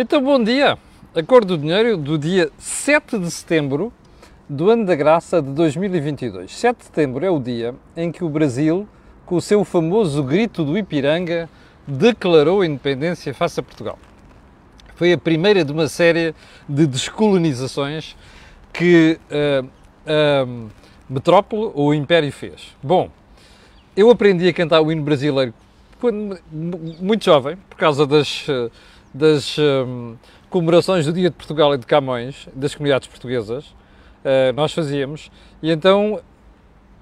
Então, bom dia. A cor do dinheiro do dia 7 de setembro do ano da graça de 2022. 7 de setembro é o dia em que o Brasil, com o seu famoso grito do Ipiranga, declarou a independência face a Portugal. Foi a primeira de uma série de descolonizações que a, a metrópole ou o Império fez. Bom, eu aprendi a cantar o hino brasileiro quando, muito jovem, por causa das das um, comemorações do Dia de Portugal e de Camões, das comunidades portuguesas, uh, nós fazíamos. E então,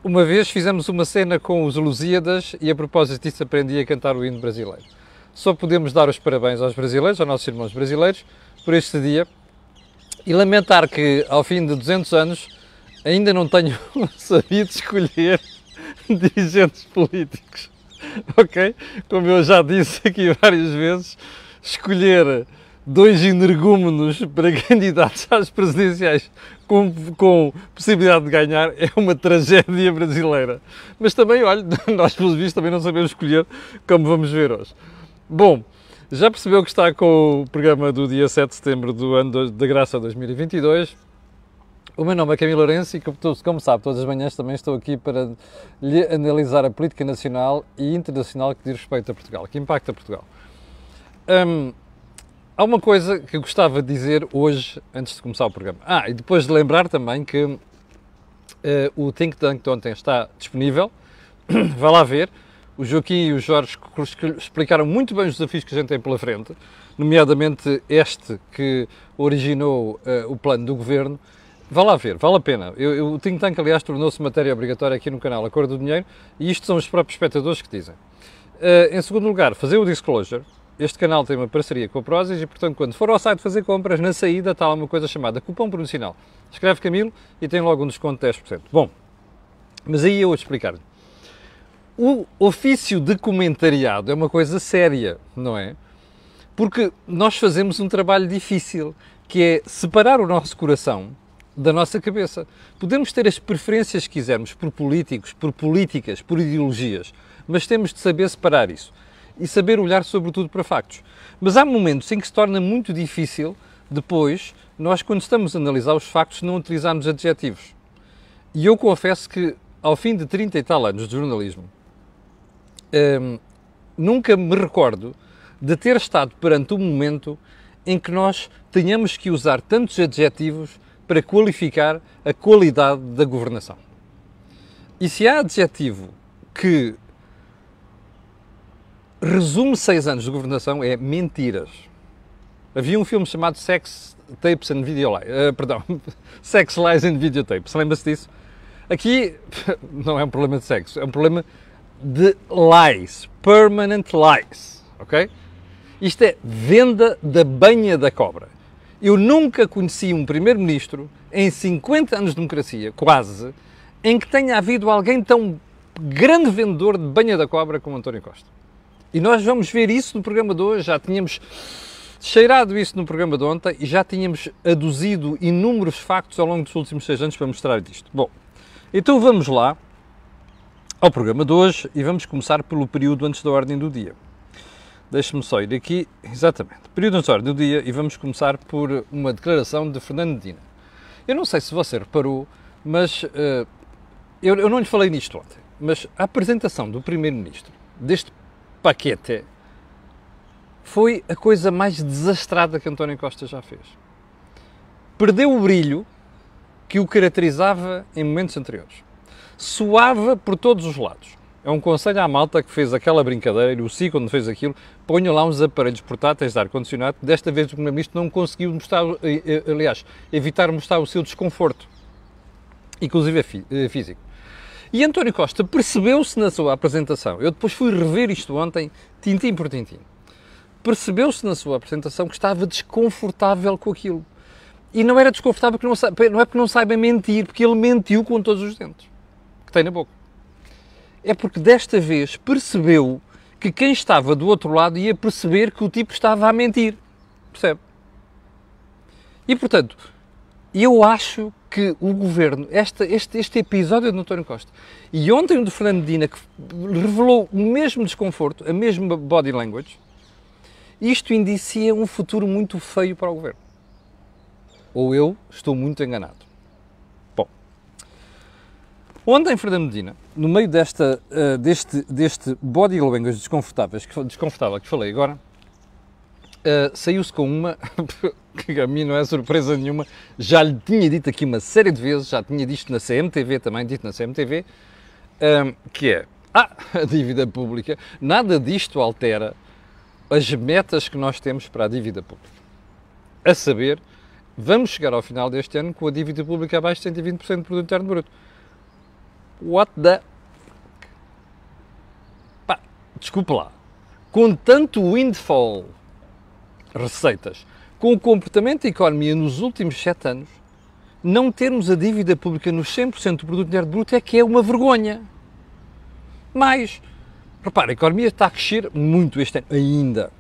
uma vez fizemos uma cena com os Lusíadas e a propósito disso aprendi a cantar o hino brasileiro. Só podemos dar os parabéns aos brasileiros, aos nossos irmãos brasileiros, por este dia e lamentar que, ao fim de 200 anos, ainda não tenho sabido escolher dirigentes políticos. Ok? Como eu já disse aqui várias vezes, escolher dois energúmenos para candidatos às presidenciais com, com, possibilidade de ganhar é uma tragédia brasileira. Mas também, olha, nós pelos vistos também não sabemos escolher, como vamos ver hoje. Bom, já percebeu que está com o programa do dia 7 de setembro do ano da graça 2022. O meu nome é Camilo Lourenço e, como sabe, todas as manhãs também estou aqui para lhe analisar a política nacional e internacional que diz respeito a Portugal, que impacta Portugal. Há uma coisa que eu gostava de dizer hoje, antes de começar o programa. Ah, e depois de lembrar também que uh, o Think Tank de ontem está disponível. Vá lá ver. O Joaquim e o Jorge explicaram muito bem os desafios que a gente tem pela frente, nomeadamente este que originou uh, o plano do governo. Vá lá ver, vale a pena. Eu, eu, o Think Tank, aliás, tornou-se matéria obrigatória aqui no canal A Cor do Dinheiro e isto são os próprios espectadores que dizem. Uh, em segundo lugar, fazer o disclosure, este canal tem uma parceria com a Prozis e, portanto, quando for ao site fazer compras, na saída está lá uma coisa chamada cupom promocional. Escreve Camilo e tem logo um desconto de 10%. Bom, mas aí eu vou explicar-lhe. O ofício de comentariado é uma coisa séria, não é? Porque nós fazemos um trabalho difícil, que é separar o nosso coração da nossa cabeça. Podemos ter as preferências que quisermos por políticos, por políticas, por ideologias, mas temos de saber separar isso e saber olhar sobretudo para factos. Mas há momentos em que se torna muito difícil depois nós, quando estamos a analisar os factos, não utilizarmos adjetivos. E eu confesso que, ao fim de 30 e tal anos de jornalismo, hum, nunca me recordo de ter estado perante um momento em que nós tenhamos que usar tantos adjetivos para qualificar a qualidade da governação. E se há adjetivo que resume seis anos de governação é mentiras. Havia um filme chamado Sex Tapes and Video uh, perdão, Sex Lies and Videotapes, lembra-se disso? Aqui não é um problema de sexo, é um problema de lies, permanent lies, ok? Isto é venda da banha da cobra. Eu nunca conheci um primeiro-ministro em 50 anos de democracia, quase, em que tenha havido alguém tão grande vendedor de banha da cobra como António Costa. E nós vamos ver isso no programa de hoje. Já tínhamos cheirado isso no programa de ontem e já tínhamos aduzido inúmeros factos ao longo dos últimos seis anos para mostrar isto. Bom, então vamos lá ao programa de hoje e vamos começar pelo período antes da ordem do dia. Deixe-me só ir aqui, exatamente, período antes da ordem do dia e vamos começar por uma declaração de Fernando Medina. Eu não sei se você reparou, mas uh, eu, eu não lhe falei nisto ontem, mas a apresentação do Primeiro-Ministro deste paquete foi a coisa mais desastrada que António Costa já fez. Perdeu o brilho que o caracterizava em momentos anteriores. Suava por todos os lados. É um conselho à malta que fez aquela brincadeira, o Si, quando fez aquilo, ponham lá uns aparelhos portáteis de ar-condicionado. Desta vez o Primeiro-Ministro não conseguiu mostrar, eh, eh, aliás, evitar mostrar o seu desconforto, inclusive é físico. E António Costa percebeu-se na sua apresentação, eu depois fui rever isto ontem, tintim por tintim, percebeu-se na sua apresentação que estava desconfortável com aquilo. E não era desconfortável porque não, não é porque não saiba mentir, porque ele mentiu com todos os dentes que tem na boca. É porque desta vez percebeu que quem estava do outro lado ia perceber que o tipo estava a mentir. Percebe? E portanto, eu acho que o governo, este, este, este episódio de António Costa e ontem o de Fernando Medina, que revelou o mesmo desconforto, a mesma body language, Isto indicia um futuro muito feio para o governo. Ou eu estou muito enganado. Bom, ontem, Fernando Medina, no meio desta, uh, deste, deste body language desconfortável, desconfortável que falei agora, uh, saiu-se com uma que a mim não é surpresa nenhuma, já lhe tinha dito aqui uma série de vezes, já tinha dito na CMTV também, dito na CMTV, um, que é, ah, a dívida pública, nada disto altera as metas que nós temos para a dívida pública. A saber, vamos chegar ao final deste ano com a dívida pública abaixo de 120% do produto interno bruto. What the... Pá, desculpe lá. Com tanto windfall receitas, com o comportamento da economia nos últimos sete anos, não termos a dívida pública nos 100% do produto interno bruto é que é uma vergonha. Mas, repare, a economia está a crescer muito este ano, ainda.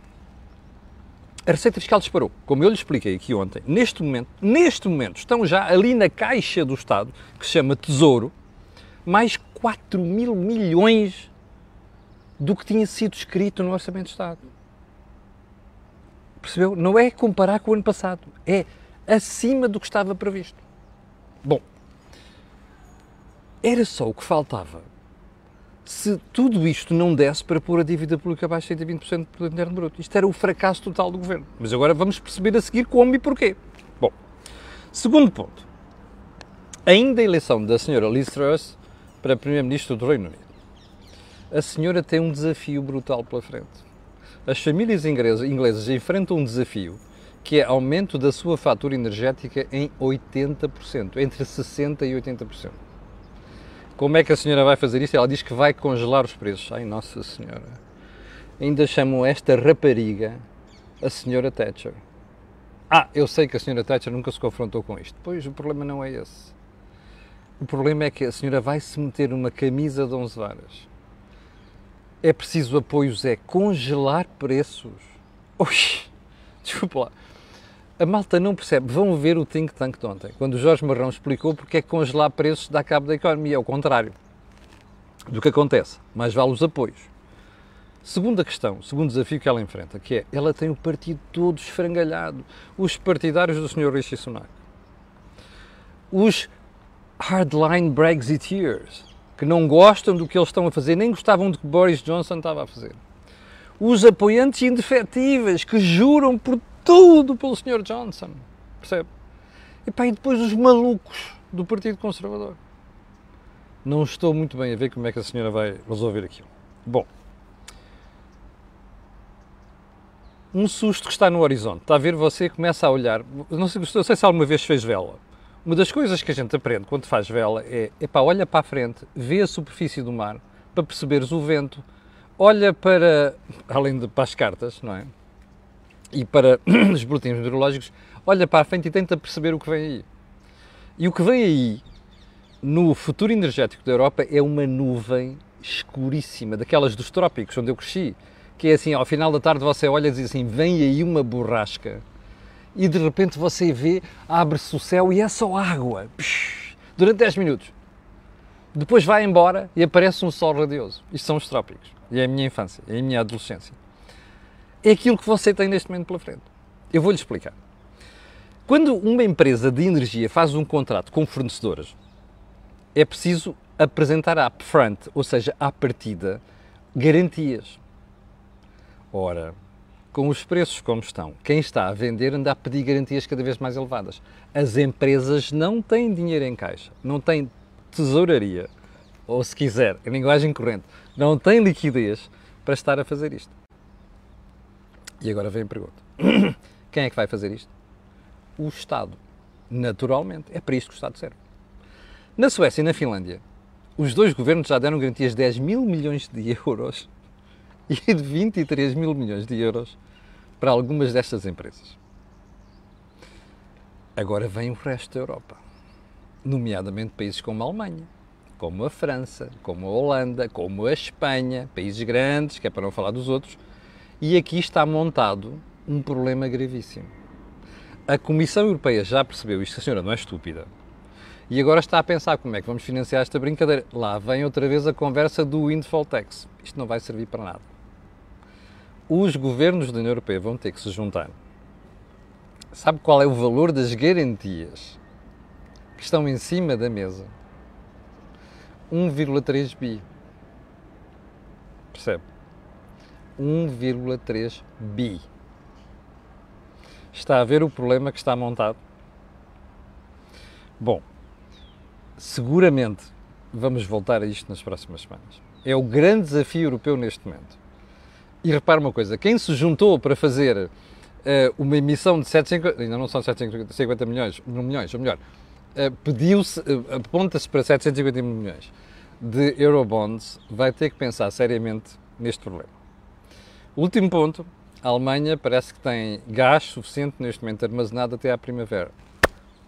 A receita fiscal disparou. Como eu lhe expliquei aqui ontem, neste momento, neste momento, estão já ali na caixa do Estado, que se chama Tesouro, mais 4 mil milhões do que tinha sido escrito no Orçamento de Estado. Percebeu? Não é comparar com o ano passado, é acima do que estava previsto. Bom, era só o que faltava. Se tudo isto não desse para pôr a dívida pública abaixo de 120% do produto interno bruto. Isto era o fracasso total do governo. Mas agora vamos perceber a seguir como e porquê. Bom, segundo ponto. Ainda a eleição da senhora Liz Truss para Primeiro-Ministro do Reino Unido. A senhora tem um desafio brutal pela frente as famílias inglesas enfrentam um desafio que é aumento da sua fatura energética em 80%, entre 60% e 80%. Como é que a senhora vai fazer isso? Ela diz que vai congelar os preços. Ai, Nossa Senhora. Ainda chamam esta rapariga a senhora Thatcher. Ah, eu sei que a senhora Thatcher nunca se confrontou com isto. Pois, o problema não é esse. O problema é que a senhora vai se meter numa camisa de 11 varas é preciso apoios, é congelar preços. Oxi, desculpa lá. A malta não percebe. Vão ver o think tank de ontem, quando o Jorge Marrão explicou porque é que congelar preços dá cabo da economia. É o contrário do que acontece. Mais vale os apoios. Segunda questão, segundo desafio que ela enfrenta, que é, ela tem o partido todo esfrangalhado. Os partidários do Sr. Rishi Sunak. Os hardline Brexiteers que não gostam do que eles estão a fazer, nem gostavam do que Boris Johnson estava a fazer. Os apoiantes indefetíveis que juram por tudo pelo Sr. Johnson. Percebe? E, pá, e depois os malucos do Partido Conservador. Não estou muito bem a ver como é que a senhora vai resolver aquilo. Bom, um susto que está no horizonte. Está a ver, você começa a olhar. Não sei, não sei se alguma vez fez vela. Uma das coisas que a gente aprende quando faz vela é, epá, olha para a frente, vê a superfície do mar para perceberes o vento, olha para, além de para as cartas, não é? E para os boletins meteorológicos, olha para a frente e tenta perceber o que vem aí. E o que vem aí, no futuro energético da Europa, é uma nuvem escuríssima, daquelas dos trópicos, onde eu cresci, que é assim, ao final da tarde você olha e diz assim, vem aí uma borrasca e de repente você vê, abre-se o céu e é só água. Psh, durante 10 minutos. Depois vai embora e aparece um sol radioso. Isto são os trópicos. E é a minha infância, é a minha adolescência. É aquilo que você tem neste momento pela frente. Eu vou-lhe explicar. Quando uma empresa de energia faz um contrato com fornecedoras, é preciso apresentar upfront, ou seja, à partida, garantias. Ora, com os preços como estão, quem está a vender anda a pedir garantias cada vez mais elevadas. As empresas não têm dinheiro em caixa, não têm tesouraria, ou se quiser, em linguagem corrente, não têm liquidez para estar a fazer isto. E agora vem a pergunta: quem é que vai fazer isto? O Estado. Naturalmente. É para isto que o Estado serve. Na Suécia e na Finlândia, os dois governos já deram garantias de 10 mil milhões de euros e de 23 mil milhões de euros para algumas destas empresas. Agora vem o resto da Europa, nomeadamente países como a Alemanha, como a França, como a Holanda, como a Espanha, países grandes, que é para não falar dos outros, e aqui está montado um problema gravíssimo. A Comissão Europeia já percebeu isto, a senhora não é estúpida, e agora está a pensar como é que vamos financiar esta brincadeira. Lá vem outra vez a conversa do windfall tax. Isto não vai servir para nada os governos da União Europeia vão ter que se juntar. Sabe qual é o valor das garantias que estão em cima da mesa? 1,3 bi. Percebe? 1,3 bi. Está a ver o problema que está montado? Bom, seguramente vamos voltar a isto nas próximas semanas. É o grande desafio europeu neste momento. E repare uma coisa: quem se juntou para fazer uh, uma emissão de 750, ainda não são 750 milhões, milhões ou melhor, uh, pediu-se, uh, aponta-se para 750 milhões de Eurobonds, vai ter que pensar seriamente neste problema. Último ponto: a Alemanha parece que tem gás suficiente neste momento armazenado até à primavera.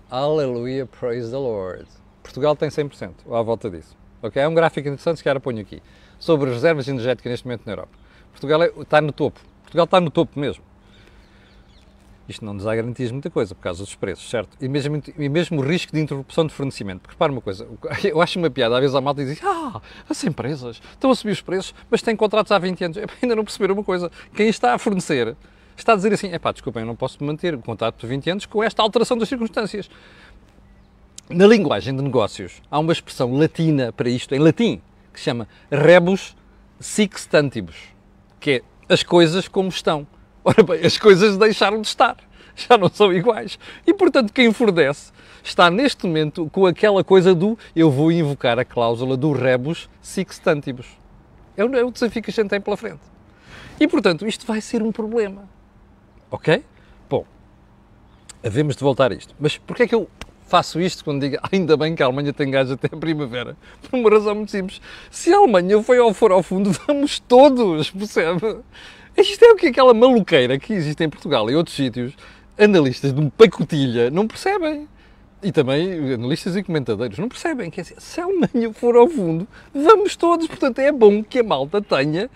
Aleluia, praise the Lord. Portugal tem 100%, ou à volta disso. Ok? É um gráfico interessante, se calhar ponho aqui, sobre as reservas energéticas neste momento na Europa. Portugal é, está no topo. Portugal está no topo mesmo. Isto não nos dá garantias muita coisa, por causa dos preços, certo? E mesmo, e mesmo o risco de interrupção de fornecimento. Porque repara uma coisa, eu acho uma piada, às vezes a malta diz ah, as empresas estão a subir os preços, mas têm contratos há 20 anos. ainda não perceberam uma coisa, quem está a fornecer está a dizer assim, é pá, desculpem, eu não posso manter o contrato por 20 anos com esta alteração das circunstâncias. Na linguagem de negócios, há uma expressão latina para isto, em latim, que se chama rebus sixtantibus, que é as coisas como estão. Ora bem, as coisas deixaram de estar, já não são iguais. E, portanto, quem fornece está neste momento com aquela coisa do eu vou invocar a cláusula do rebus sixtantibus. É o, é o desafio que a gente tem pela frente. E, portanto, isto vai ser um problema. Ok? Bom, havemos de voltar a isto. Mas porquê é que eu faço isto quando digo ainda bem que a Alemanha tem gás até a primavera? Por uma razão muito simples. Se a Alemanha foi ao for ao fundo, vamos todos, percebe? Isto é o que aquela maluqueira que existe em Portugal e outros sítios, analistas de um pacotilha, não percebem. E também analistas e comentadores não percebem que assim, se a Alemanha for ao fundo, vamos todos. Portanto, é bom que a malta tenha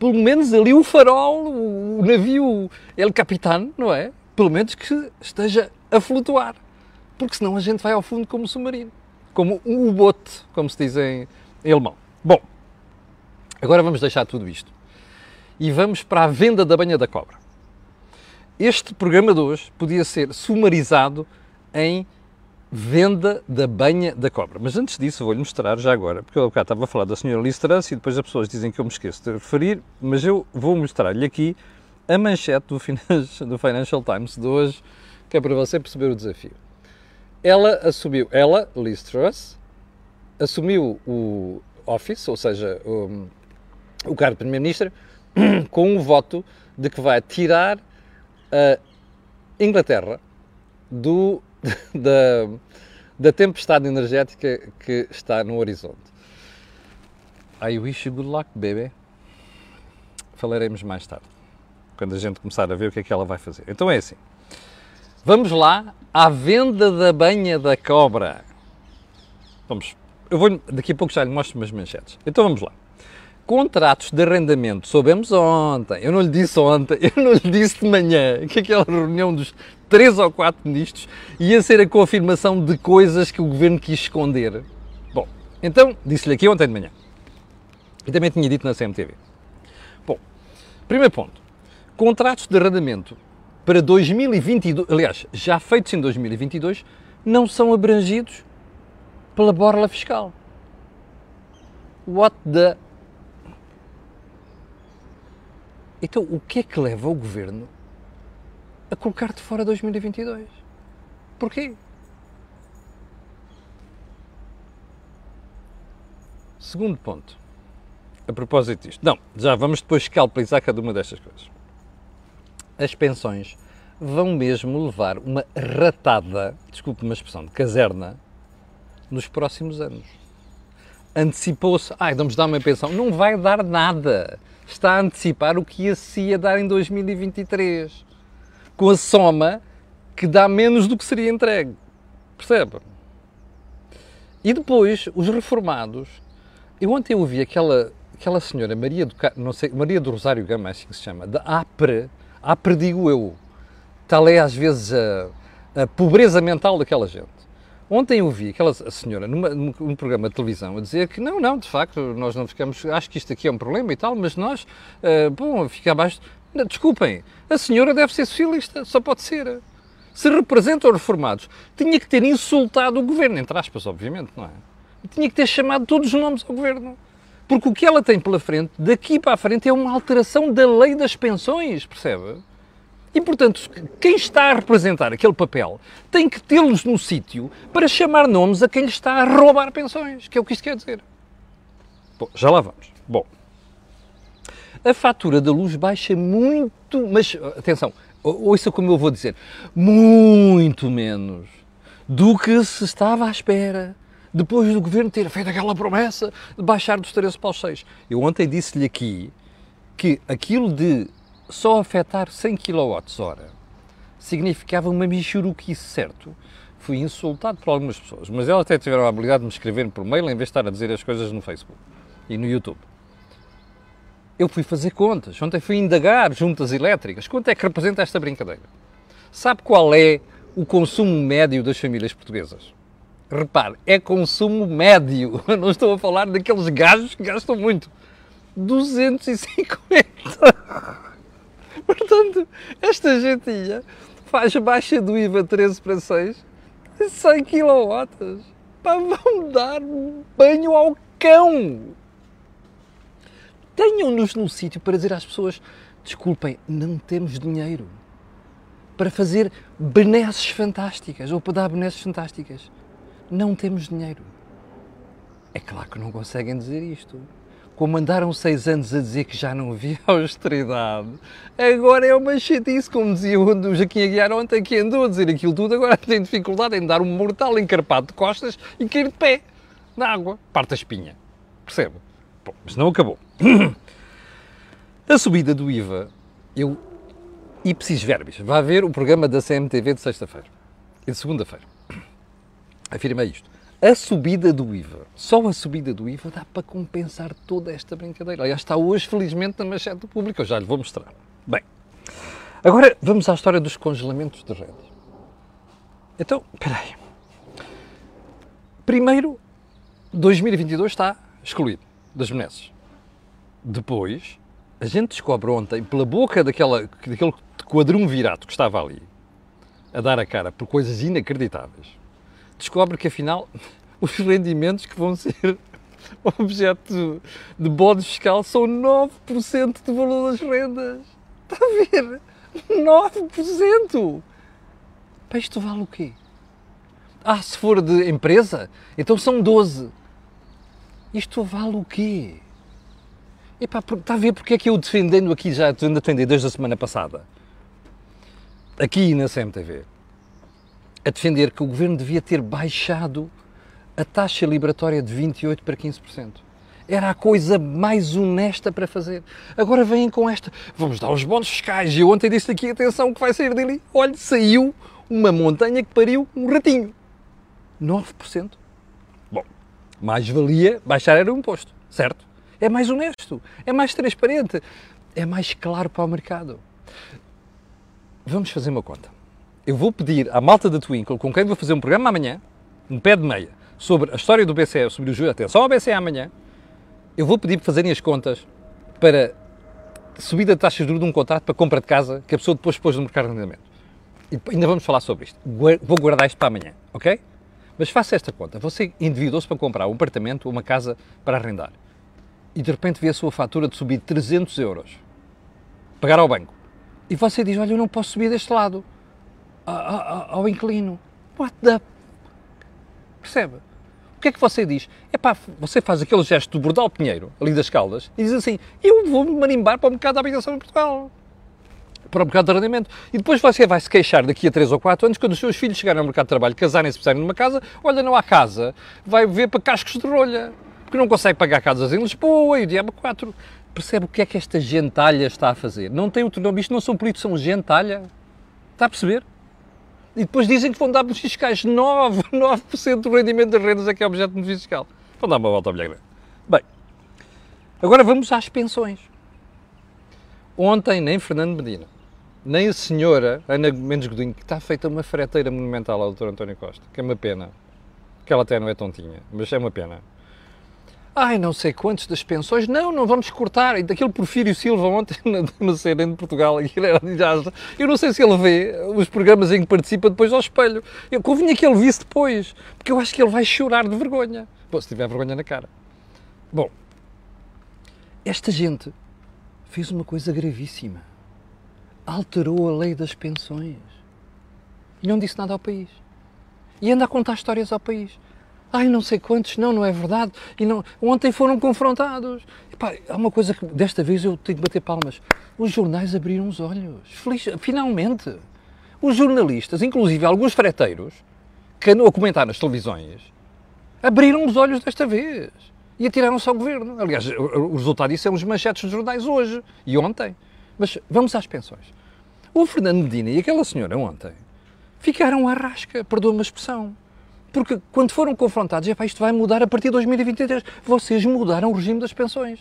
pelo menos ali o farol, o navio El Capitán, não é? Pelo menos que esteja a flutuar porque senão a gente vai ao fundo como submarino, como um U-bote, como se diz em, alemão. Bom, agora vamos deixar tudo isto e vamos para a venda da banha da cobra. Este programa de hoje podia ser sumarizado em venda da banha da cobra. Mas antes disso, vou-lhe mostrar já agora, porque eu bocado estava a falar da senhora Liz e depois as pessoas dizem que eu me esqueço de referir, mas eu vou mostrar-lhe aqui a manchete do Financial Times de hoje, que é para você perceber o desafio ela assumiu, ela, Liz Truss, assumiu o office, ou seja, o, o cargo de Primeiro-Ministro, com o voto de que vai tirar a Inglaterra do, da, da tempestade energética que está no horizonte. I wish you good luck, baby. Falaremos mais tarde, quando a gente começar a ver o que é que ela vai fazer. Então é assim. Vamos lá à venda da banha da cobra. Vamos, eu vou daqui a pouco já lhe mostro umas manchetes. Então vamos lá. Contratos de arrendamento, soubemos ontem, eu não lhe disse ontem, eu não lhe disse de manhã, que aquela reunião dos três ou quatro ministros ia ser a confirmação de coisas que o governo quis esconder. Bom, então disse-lhe aqui ontem de manhã. E também tinha dito na CMTV. Bom, primeiro ponto. Contratos de arrendamento para 2022, aliás, já feitos em 2022, não são abrangidos pela borla fiscal. What the. Então, o que é que leva o governo a colocar de fora 2022? Porquê? Segundo ponto, a propósito disto. Não, já vamos depois escalpelizar cada uma destas coisas as pensões vão mesmo levar uma ratada, desculpe uma expressão, de caserna, nos próximos anos. Antecipou-se, ai, vamos dar uma pensão. Não vai dar nada. Está a antecipar o que ia se ia dar em 2023. Com a soma que dá menos do que seria entregue. Percebe? E depois, os reformados. Eu ontem ouvi aquela, aquela senhora, Maria do, não sei, Maria do Rosário Gama, acho que se chama, da APRE, ah, perdigo eu. Tal é às vezes a, a pobreza mental daquela gente. Ontem eu vi aquela senhora numa, num programa de televisão a dizer que não, não, de facto, nós não ficamos, acho que isto aqui é um problema e tal, mas nós, uh, bom, fica abaixo. Desculpem, a senhora deve ser socialista, só pode ser. Se representa os reformados, tinha que ter insultado o governo, entre aspas, obviamente, não é? Tinha que ter chamado todos os nomes ao governo. Porque o que ela tem pela frente, daqui para a frente, é uma alteração da lei das pensões, percebe? E, portanto, quem está a representar aquele papel tem que tê-los no sítio para chamar nomes a quem lhe está a roubar pensões, que é o que isto quer dizer. Bom, já lá vamos. Bom, a fatura da luz baixa muito, mas atenção, ouça como eu vou dizer, muito menos do que se estava à espera depois do governo ter feito aquela promessa de baixar dos 13 para os 6. Eu ontem disse-lhe aqui que aquilo de só afetar 100 kWh significava uma michuruquice, certo? Fui insultado por algumas pessoas, mas elas até tiveram a habilidade de me escrever por mail em vez de estar a dizer as coisas no Facebook e no YouTube. Eu fui fazer contas, ontem fui indagar juntas elétricas. Quanto é que representa esta brincadeira? Sabe qual é o consumo médio das famílias portuguesas? Repare, é consumo médio. Eu não estou a falar daqueles gajos que gastam muito. 250. Portanto, esta gentinha faz baixa do IVA 13 para 6 de 100 kW. Pá, vão dar banho ao cão. Tenham-nos num sítio para dizer às pessoas: desculpem, não temos dinheiro para fazer benesses fantásticas ou para dar benesses fantásticas. Não temos dinheiro. É claro que não conseguem dizer isto. Como andaram seis anos a dizer que já não havia austeridade, agora é uma chatice, como dizia o Joaquim Aguiar ontem, que andou a dizer aquilo tudo, agora tem dificuldade em dar um mortal encarpado de costas e cair de pé na água, parte a espinha. Percebe? Bom, mas não acabou. A subida do IVA, eu, ipsis verbis, vai ver o programa da CMTV de sexta-feira e de segunda-feira. Afirma isto. A subida do IVA, só a subida do IVA dá para compensar toda esta brincadeira. Aliás, está hoje, felizmente, na manchete do público, eu já lhe vou mostrar. Bem, agora vamos à história dos congelamentos de rendas. Então, espera aí. Primeiro, 2022 está excluído das benesses. Depois, a gente descobre ontem, pela boca daquela, daquele quadrumvirato que estava ali, a dar a cara por coisas inacreditáveis, descobre que afinal os rendimentos que vão ser objeto de bode fiscal são 9% do valor das rendas. Está a ver? 9%! Para isto vale o quê? Ah, se for de empresa, então são 12. Isto vale o quê? Epá, está a ver porque é que eu defendendo aqui, já estou a defender desde a semana passada, aqui na CMTV, a defender que o Governo devia ter baixado a taxa liberatória de 28% para 15%. Era a coisa mais honesta para fazer. Agora vêm com esta, vamos dar os bónus fiscais. E eu ontem disse aqui, atenção, que vai sair dele. Olha, saiu uma montanha que pariu um ratinho. 9%. Bom, mais valia baixar era o imposto, certo? é mais honesto, é mais transparente, é mais claro para o mercado. Vamos fazer uma conta. Eu vou pedir à malta da Twinkle, com quem vou fazer um programa amanhã, um pé de meia, sobre a história do BCE, sobre o juros, atenção ao BCE amanhã, eu vou pedir para fazerem as contas para subida de taxas de juros de um contrato para compra de casa que a pessoa depois pôs no mercado de arrendamento. E ainda vamos falar sobre isto. Vou guardar isto para amanhã, ok? Mas faça esta conta. Você endividou-se para comprar um apartamento ou uma casa para arrendar e de repente vê a sua fatura de subir 300 euros, pagar ao banco, e você diz, olha, eu não posso subir deste lado, ao inquilino. What the... Percebe? O que é que você diz? É pá, você faz aquele gesto do Bordal Pinheiro, ali das Caldas, e diz assim, eu vou-me marimbar para o mercado da habitação em Portugal. Para o mercado de arrendamento. E depois você vai se queixar daqui a 3 ou 4 anos, quando os seus filhos chegarem ao mercado de trabalho, casarem-se, precisarem numa casa, olha, não há casa, vai ver para cascos de rolha porque não consegue pagar casas em Lisboa e o Diabo 4. Percebe o que é que esta gentalha está a fazer? Não tem outro nome, isto não são políticos, são gentalha. Está a perceber? E depois dizem que vão dar benefícios fiscais. 9, 9% do rendimento das rendas é que é objeto de benefício fiscal. Vão dar uma volta ao bilhete. Bem, agora vamos às pensões. Ontem, nem Fernando Medina, nem a senhora Ana Mendes Godinho, que está feita uma freteira monumental ao Dr. António Costa, que é uma pena, que ela até não é tontinha, mas é uma pena Ai, não sei quantos das pensões. Não, não vamos cortar. E daquele Porfírio Silva ontem no CNN de Portugal, era Eu não sei se ele vê os programas em que participa depois ao espelho. Eu convinha que ele visse depois, porque eu acho que ele vai chorar de vergonha. Bom, se tiver vergonha na cara. Bom, esta gente fez uma coisa gravíssima. Alterou a lei das pensões. E não disse nada ao país. E anda a contar histórias ao país. Ai, não sei quantos, não, não é verdade. E não, ontem foram confrontados. Epá, há uma coisa que desta vez eu tenho que bater palmas. Os jornais abriram os olhos. Feliz, finalmente. Os jornalistas, inclusive alguns freteiros, que andam a comentar nas televisões, abriram os olhos desta vez. E atiraram-se ao governo. Aliás, o resultado disso é uns manchetes dos jornais hoje e ontem. Mas vamos às pensões. O Fernando Medina e aquela senhora ontem ficaram à rasca, perdoa uma expressão. Porque quando foram confrontados, epá, isto vai mudar a partir de 2023. Vocês mudaram o regime das pensões.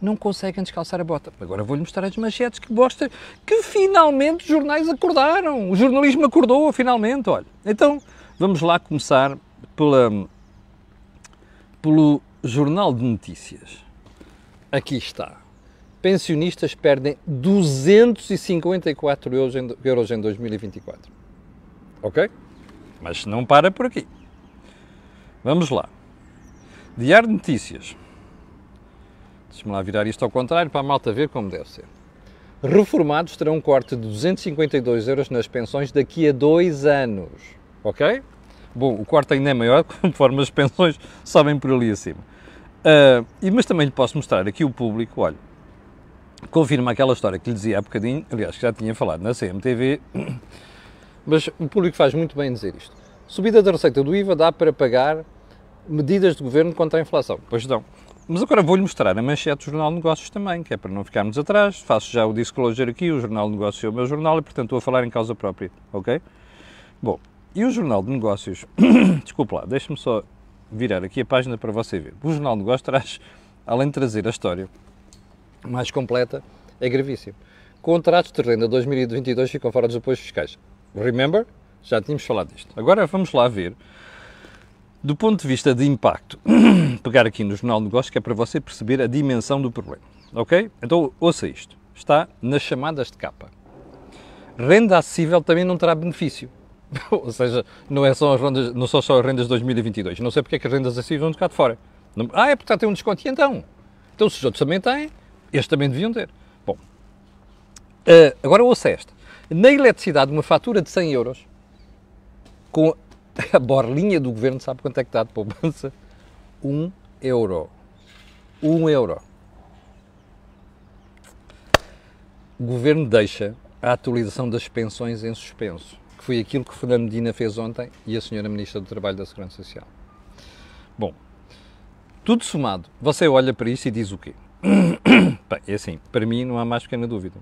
Não conseguem descalçar a bota. Agora vou-lhe mostrar as manchetes que mostram que finalmente os jornais acordaram. O jornalismo acordou, finalmente. Olha, então vamos lá começar pela, pelo Jornal de Notícias. Aqui está. Pensionistas perdem 254 euros em, euros em 2024. Ok? Mas não para por aqui. Vamos lá. Diário de Notícias. Deixa-me lá virar isto ao contrário para a malta ver como deve ser. Reformados terão um corte de 252 euros nas pensões daqui a dois anos. Ok? Bom, o corte ainda é maior, conforme as pensões sobem por ali acima. Uh, mas também lhe posso mostrar aqui o público, olha, confirma aquela história que lhe dizia há bocadinho, aliás, que já tinha falado na CMTV, mas o público faz muito bem dizer isto. Subida da receita do IVA dá para pagar medidas de governo contra a inflação. Pois dão. Mas agora vou-lhe mostrar a manchete do Jornal de Negócios também, que é para não ficarmos atrás. Faço já o disclosure aqui, o Jornal de Negócios é o meu jornal e, portanto, estou a falar em causa própria, ok? Bom, e o Jornal de Negócios, desculpe lá, deixe-me só virar aqui a página para você ver. O Jornal de Negócios traz, além de trazer a história mais completa, é gravíssimo. Contratos de renda 2022 ficam fora dos apoios fiscais. Remember? Já tínhamos falado disto. Agora vamos lá ver, do ponto de vista de impacto, pegar aqui no Jornal de Negócios, que é para você perceber a dimensão do problema. Ok? Então, ouça isto. Está nas chamadas de capa. Renda acessível também não terá benefício. Ou seja, não, é só as rendas, não são só as rendas de 2022. Não sei porque é que as rendas acessíveis vão ficar de fora. Não, ah, é porque está a ter um desconto. E então? Então, se os outros também têm, estes também deviam ter. Bom, uh, agora ouça esta na eletricidade uma fatura de 100 euros com a borlinha do governo, sabe quanto é que dá de poupança? 1 euro. 1 euro. O governo deixa a atualização das pensões em suspenso, que foi aquilo que Fernando Medina fez ontem e a senhora Ministra do Trabalho da Segurança Social. Bom, tudo somado, você olha para isso e diz o quê? Bem, é assim, para mim não há mais pequena dúvida.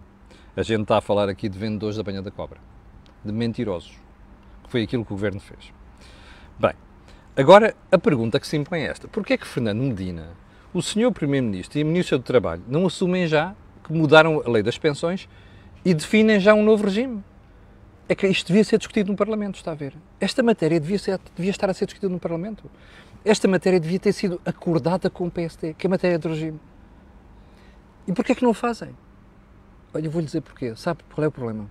A gente está a falar aqui de vendedores da banha da cobra, de mentirosos, que foi aquilo que o governo fez. Bem, agora a pergunta que se impõe é esta: porquê é que Fernando Medina, o senhor Primeiro-Ministro e a Ministra do Trabalho não assumem já que mudaram a lei das pensões e definem já um novo regime? É que isto devia ser discutido no Parlamento, está a ver? Esta matéria devia, ser, devia estar a ser discutida no Parlamento. Esta matéria devia ter sido acordada com o PSD, que é a matéria do regime. E porquê é que não o fazem? Olha, eu vou-lhe dizer porquê. Sabe qual é o problema?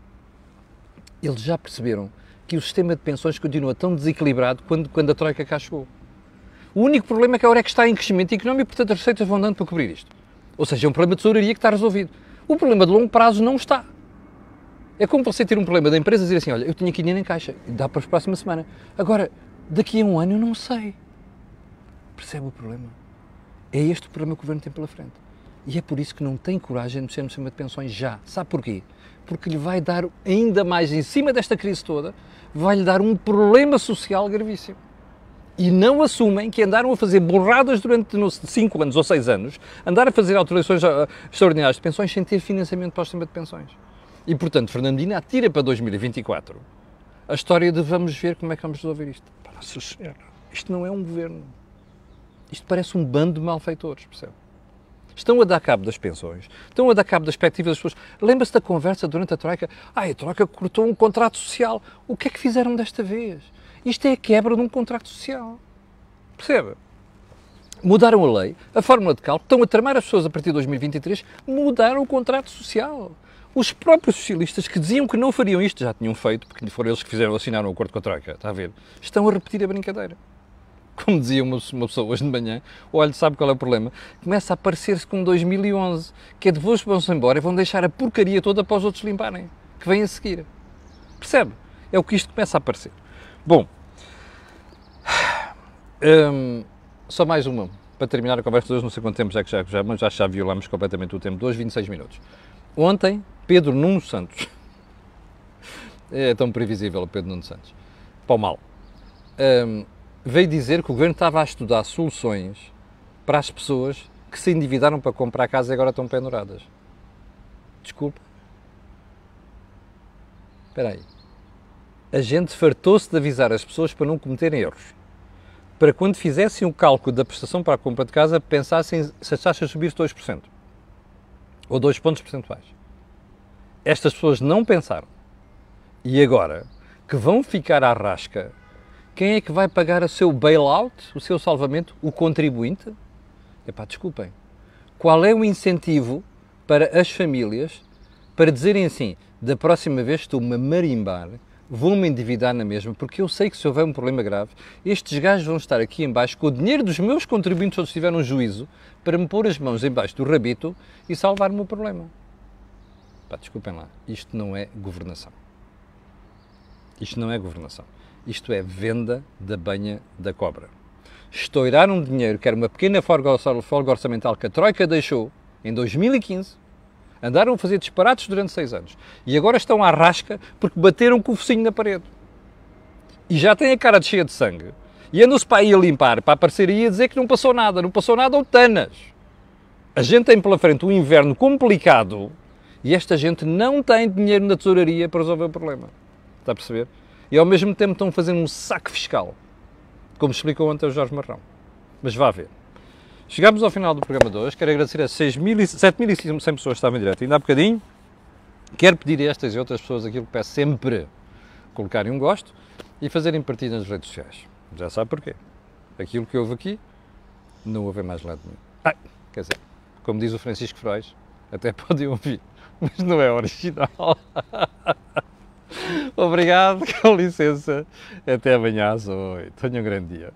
Eles já perceberam que o sistema de pensões continua tão desequilibrado quando, quando a Troika cá chegou. O único problema é que a hora é que está em crescimento económico, portanto as receitas vão dando para cobrir isto. Ou seja, é um problema de tesouraria que está resolvido. O problema de longo prazo não está. É como você ter um problema da empresa e dizer assim, olha, eu tinha aqui dinheiro em caixa, dá para a próxima semana. Agora, daqui a um ano eu não sei. Percebe o problema? É este o problema que o Governo tem pela frente. E é por isso que não tem coragem de mexer no sistema de pensões já. Sabe porquê? Porque lhe vai dar ainda mais em cima desta crise toda, vai-lhe dar um problema social gravíssimo. E não assumem que andaram a fazer borradas durante 5 anos ou 6 anos, andar a fazer autorizações ah, extraordinárias de pensões sem ter financiamento para o sistema de pensões. E, portanto, Fernandina atira para 2024 a história de vamos ver como é que vamos resolver isto. Nossa Senhora, isto não é um governo. Isto parece um bando de malfeitores, percebe? Estão a dar cabo das pensões, estão a dar cabo das perspectivas das pessoas. Lembra-se da conversa durante a Troika? Ah, a Troika cortou um contrato social. O que é que fizeram desta vez? Isto é a quebra de um contrato social. Percebe? mudaram a lei, a fórmula de cálculo, estão a tramar as pessoas a partir de 2023, mudaram o contrato social. Os próprios socialistas que diziam que não fariam isto, já tinham feito, porque foram eles que fizeram, assinaram o acordo com a Troika, está a ver? Estão a repetir a brincadeira. Como dizia uma, uma pessoa hoje de manhã, olha, sabe qual é o problema? Começa a parecer-se com 2011, que é de vos vão-se embora e vão deixar a porcaria toda para os outros limparem, que vêm a seguir. Percebe? É o que isto começa a parecer. Bom, hum, só mais uma, para terminar a conversa de hoje, não sei quanto tempo já que já, já, mas já, já violamos completamente o tempo, 2, 26 minutos. Ontem, Pedro Nuno Santos, é tão previsível o Pedro Nuno Santos, para o mal, um, veio dizer que o governo estava a estudar soluções para as pessoas que se endividaram para comprar casa e agora estão penduradas. Desculpa. Espera aí. A gente fartou-se de avisar as pessoas para não cometerem erros para quando fizessem o cálculo da prestação para a compra de casa, pensassem se as taxas subir 2%. Ou 2 pontos percentuais. Estas pessoas não pensaram. E agora, que vão ficar à rasca, quem é que vai pagar o seu bailout, o seu salvamento? O contribuinte? Epá, desculpem. Qual é o incentivo para as famílias para dizerem assim, da próxima vez estou-me a marimbar vou-me endividar na mesma, porque eu sei que se houver um problema grave, estes gajos vão estar aqui embaixo com o dinheiro dos meus contribuintes, todos tiveram um juízo, para me pôr as mãos embaixo do rabito e salvar-me o problema. Pá, desculpem lá, isto não é governação. Isto não é governação. Isto é venda da banha da cobra. Estourar um dinheiro que era uma pequena folga orçamental que a Troika deixou em 2015 Andaram a fazer disparates durante seis anos. E agora estão à rasca porque bateram com o focinho na parede. E já têm a cara cheia de sangue. E andam-se para aí a limpar, para aparecer aí a dizer que não passou nada. Não passou nada ou tanas. A gente tem pela frente um inverno complicado e esta gente não tem dinheiro na tesouraria para resolver o problema. Está a perceber? E ao mesmo tempo estão fazendo um saco fiscal. Como explicou ontem o Jorge Marrão. Mas vá ver. Chegámos ao final do programa de hoje. Quero agradecer a 7.100 pessoas que estavam em direto ainda há bocadinho. Quero pedir a estas e outras pessoas aquilo que peço sempre: colocarem um gosto e fazerem partida nas redes sociais. Já sabe porquê. Aquilo que houve aqui, não houve mais lado nenhum. Ah, quer dizer, como diz o Francisco Frois, até podem ouvir, mas não é original. Obrigado, com licença. Até amanhã às 8. Tenham um grande dia.